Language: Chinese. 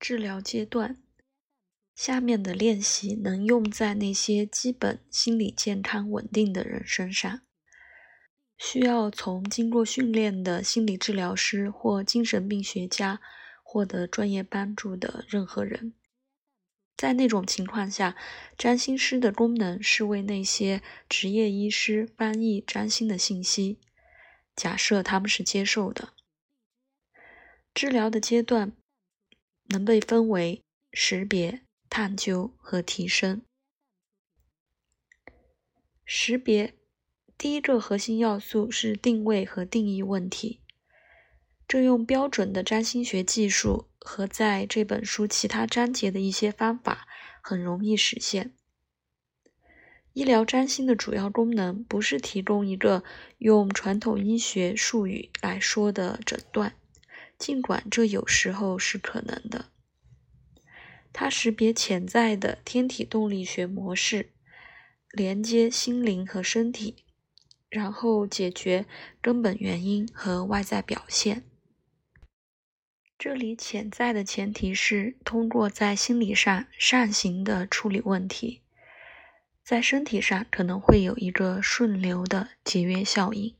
治疗阶段。下面的练习能用在那些基本心理健康稳定的人身上。需要从经过训练的心理治疗师或精神病学家获得专业帮助的任何人。在那种情况下，占星师的功能是为那些职业医师翻译占星的信息，假设他们是接受的。治疗的阶段能被分为识别、探究和提升。识别第一个核心要素是定位和定义问题，这用标准的占星学技术。和在这本书其他章节的一些方法很容易实现。医疗占星的主要功能不是提供一个用传统医学术语来说的诊断，尽管这有时候是可能的。它识别潜在的天体动力学模式，连接心灵和身体，然后解决根本原因和外在表现。这里潜在的前提是通过在心理上善行的处理问题，在身体上可能会有一个顺流的节约效应。